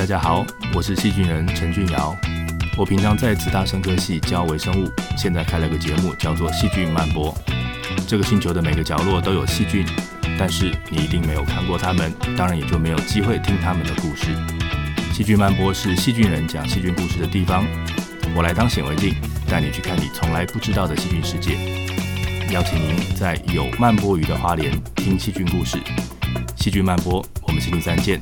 大家好，我是细菌人陈俊尧。我平常在慈大生科系教微生物，现在开了个节目，叫做《细菌漫播》。这个星球的每个角落都有细菌，但是你一定没有看过它们，当然也就没有机会听他们的故事。《细菌漫播》是细菌人讲细菌故事的地方。我来当显微镜，带你去看你从来不知道的细菌世界。邀请您在有漫播鱼的花莲听细菌故事。细菌漫播，我们星期三见。